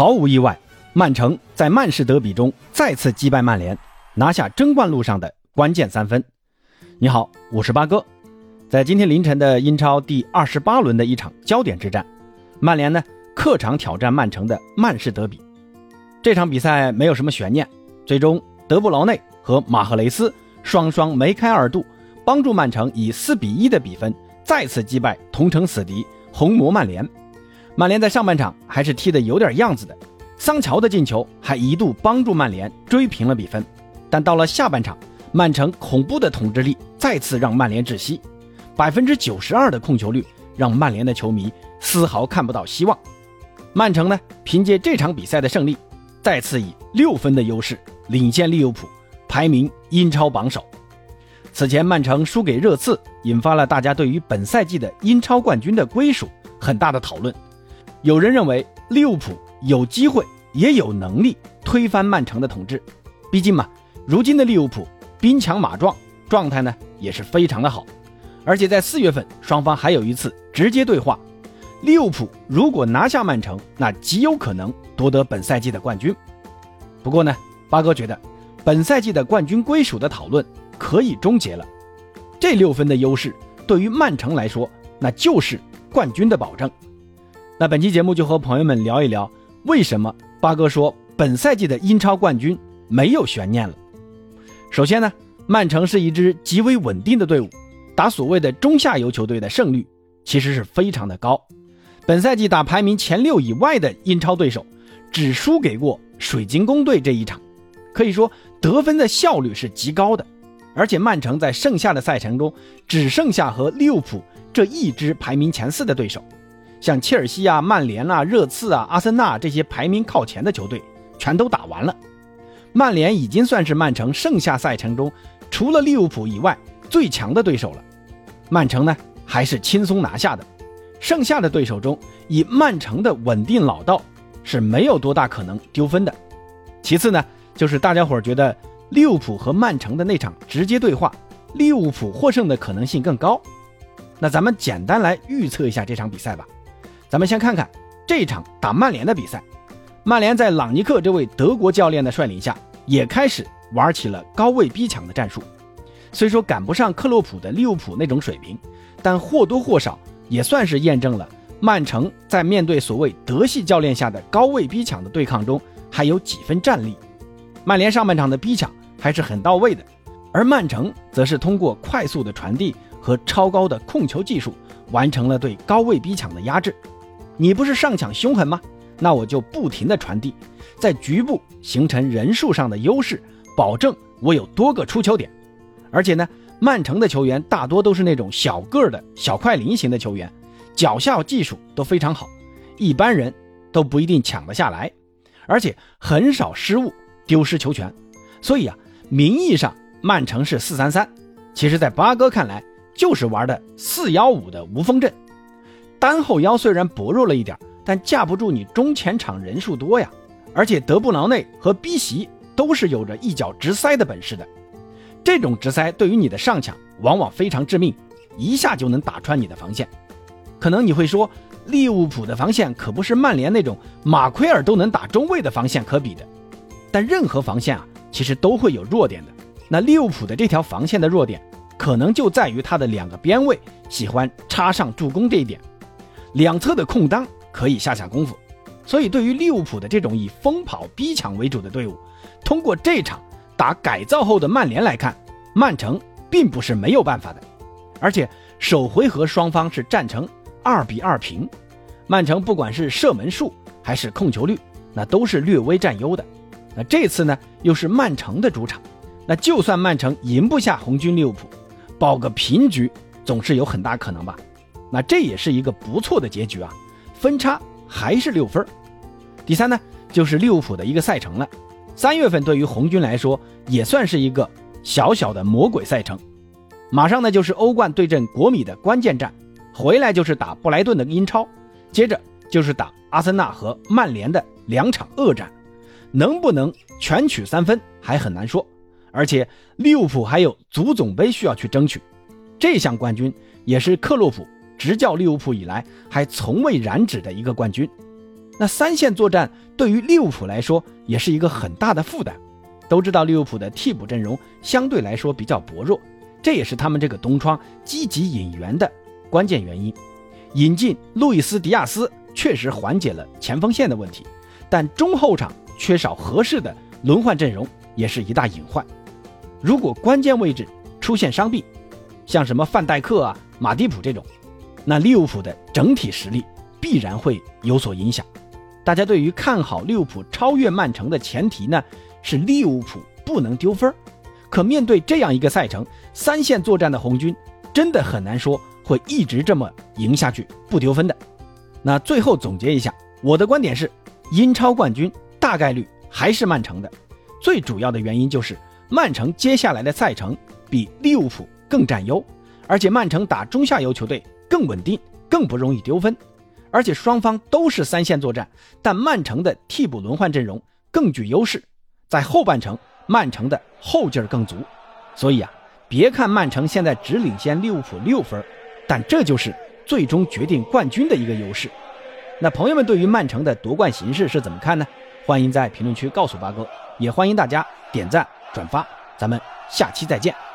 毫无意外，曼城在曼市德比中再次击败曼联，拿下争冠路上的关键三分。你好，我是八哥。在今天凌晨的英超第二十八轮的一场焦点之战，曼联呢客场挑战曼城的曼市德比。这场比赛没有什么悬念，最终德布劳内和马赫雷斯双双梅开二度，帮助曼城以四比一的比分再次击败同城死敌红魔曼联。曼联在上半场还是踢得有点样子的，桑乔的进球还一度帮助曼联追平了比分。但到了下半场，曼城恐怖的统治力再次让曼联窒息，百分之九十二的控球率让曼联的球迷丝毫看不到希望。曼城呢，凭借这场比赛的胜利，再次以六分的优势领先利物浦，排名英超榜首。此前曼城输给热刺，引发了大家对于本赛季的英超冠军的归属很大的讨论。有人认为利物浦有机会，也有能力推翻曼城的统治。毕竟嘛，如今的利物浦兵强马壮，状态呢也是非常的好。而且在四月份，双方还有一次直接对话。利物浦如果拿下曼城，那极有可能夺得本赛季的冠军。不过呢，八哥觉得本赛季的冠军归属的讨论可以终结了。这六分的优势对于曼城来说，那就是冠军的保证。那本期节目就和朋友们聊一聊，为什么八哥说本赛季的英超冠军没有悬念了。首先呢，曼城是一支极为稳定的队伍，打所谓的中下游球队的胜率其实是非常的高。本赛季打排名前六以外的英超对手，只输给过水晶宫队这一场，可以说得分的效率是极高的。而且曼城在剩下的赛程中，只剩下和利物浦这一支排名前四的对手。像切尔西啊、曼联啊、热刺啊、阿森纳这些排名靠前的球队，全都打完了。曼联已经算是曼城剩下赛程中除了利物浦以外最强的对手了。曼城呢，还是轻松拿下的。剩下的对手中，以曼城的稳定老道是没有多大可能丢分的。其次呢，就是大家伙觉得利物浦和曼城的那场直接对话，利物浦获胜的可能性更高。那咱们简单来预测一下这场比赛吧。咱们先看看这场打曼联的比赛。曼联在朗尼克这位德国教练的率领下，也开始玩起了高位逼抢的战术。虽说赶不上克洛普的利物浦那种水平，但或多或少也算是验证了曼城在面对所谓德系教练下的高位逼抢的对抗中还有几分战力。曼联上半场的逼抢还是很到位的，而曼城则是通过快速的传递和超高的控球技术，完成了对高位逼抢的压制。你不是上抢凶狠吗？那我就不停的传递，在局部形成人数上的优势，保证我有多个出球点。而且呢，曼城的球员大多都是那种小个儿的小快灵型的球员，脚下技术都非常好，一般人都不一定抢得下来，而且很少失误丢失球权。所以啊，名义上曼城是四三三，其实在八哥看来就是玩的四幺五的无锋阵。单后腰虽然薄弱了一点，但架不住你中前场人数多呀。而且德布劳内和 B 席都是有着一脚直塞的本事的。这种直塞对于你的上抢往往非常致命，一下就能打穿你的防线。可能你会说，利物浦的防线可不是曼联那种马奎尔都能打中卫的防线可比的。但任何防线啊，其实都会有弱点的。那利物浦的这条防线的弱点，可能就在于他的两个边卫喜欢插上助攻这一点。两侧的空当可以下下功夫，所以对于利物浦的这种以疯跑逼抢为主的队伍，通过这场打改造后的曼联来看，曼城并不是没有办法的。而且首回合双方是战成二比二平，曼城不管是射门数还是控球率，那都是略微占优的。那这次呢，又是曼城的主场，那就算曼城赢不下红军利物浦，保个平局总是有很大可能吧。那这也是一个不错的结局啊，分差还是六分。第三呢，就是利物浦的一个赛程了。三月份对于红军来说也算是一个小小的魔鬼赛程，马上呢就是欧冠对阵国米的关键战，回来就是打布莱顿的英超，接着就是打阿森纳和曼联的两场恶战，能不能全取三分还很难说。而且利物浦还有足总杯需要去争取，这项冠军也是克洛普。执教利物浦以来还从未染指的一个冠军，那三线作战对于利物浦来说也是一个很大的负担。都知道利物浦的替补阵容相对来说比较薄弱，这也是他们这个冬窗积极引援的关键原因。引进路易斯·迪亚斯确实缓解了前锋线的问题，但中后场缺少合适的轮换阵容也是一大隐患。如果关键位置出现伤病，像什么范戴克啊、马蒂普这种，那利物浦的整体实力必然会有所影响。大家对于看好利物浦超越曼城的前提呢，是利物浦不能丢分可面对这样一个赛程，三线作战的红军真的很难说会一直这么赢下去不丢分的。那最后总结一下，我的观点是，英超冠军大概率还是曼城的。最主要的原因就是曼城接下来的赛程比利物浦更占优，而且曼城打中下游球队更稳定，更不容易丢分。而且双方都是三线作战，但曼城的替补轮换阵容更具优势，在后半程曼城的后劲儿更足，所以啊，别看曼城现在只领先利物浦六分，但这就是最终决定冠军的一个优势。那朋友们对于曼城的夺冠形势是怎么看呢？欢迎在评论区告诉八哥，也欢迎大家点赞转发，咱们下期再见。